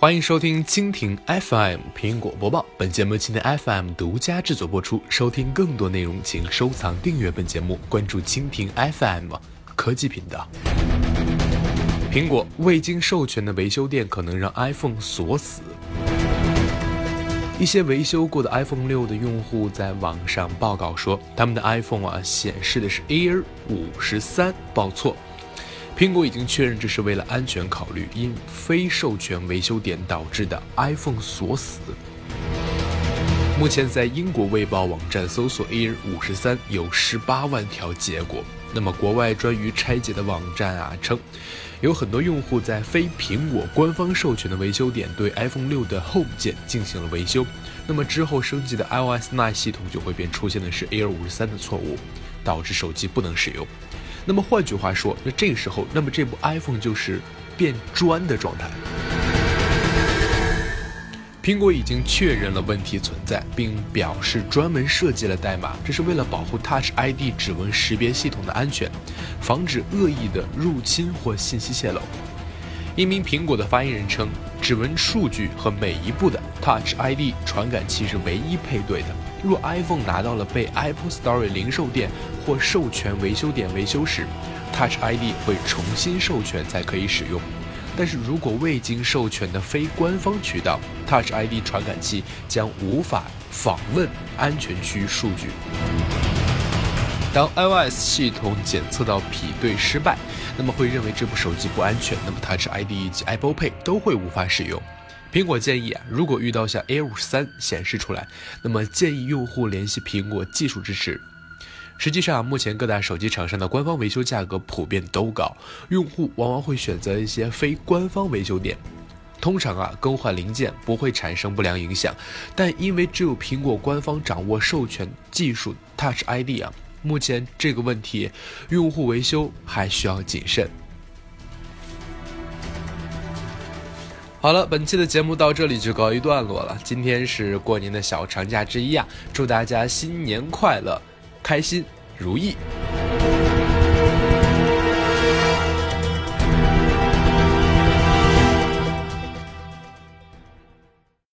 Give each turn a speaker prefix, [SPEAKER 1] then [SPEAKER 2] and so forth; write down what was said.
[SPEAKER 1] 欢迎收听蜻蜓 FM 苹果播报，本节目蜻蜓 FM 独家制作播出。收听更多内容，请收藏订阅本节目，关注蜻蜓 FM 科技频道。苹果未经授权的维修店可能让 iPhone 锁死。一些维修过的 iPhone 六的用户在网上报告说，他们的 iPhone 啊显示的是 Air 五十三报错。苹果已经确认，这是为了安全考虑，因非授权维修点导致的 iPhone 锁死。目前在英国卫报网站搜索 Air 五十三有十八万条结果。那么国外专于拆解的网站啊称，有很多用户在非苹果官方授权的维修点对 iPhone 六的 Home 键进行了维修，那么之后升级的 iOS 9系统就会变出现的是 Air 五十三的错误，导致手机不能使用。那么换句话说，那这个时候，那么这部 iPhone 就是变砖的状态。苹果已经确认了问题存在，并表示专门设计了代码，这是为了保护 Touch ID 指纹识别系统的安全，防止恶意的入侵或信息泄露。一名苹果的发言人称，指纹数据和每一步的 Touch ID 传感器是唯一配对的。若 iPhone 拿到了被 Apple Store 零售店或授权维修点维修时，Touch ID 会重新授权才可以使用。但是如果未经授权的非官方渠道，Touch ID 传感器将无法访问安全区数据。当 iOS 系统检测到匹对失败，那么会认为这部手机不安全，那么 Touch ID 以及 Apple Pay 都会无法使用。苹果建议啊，如果遇到像 Air 五三显示出来，那么建议用户联系苹果技术支持。实际上，目前各大手机厂商的官方维修价格普遍都高，用户往往会选择一些非官方维修店。通常啊，更换零件不会产生不良影响，但因为只有苹果官方掌握授权技术 Touch ID 啊，目前这个问题，用户维修还需要谨慎。好了，本期的节目到这里就告一段落了。今天是过年的小长假之一啊，祝大家新年快乐，开心如意。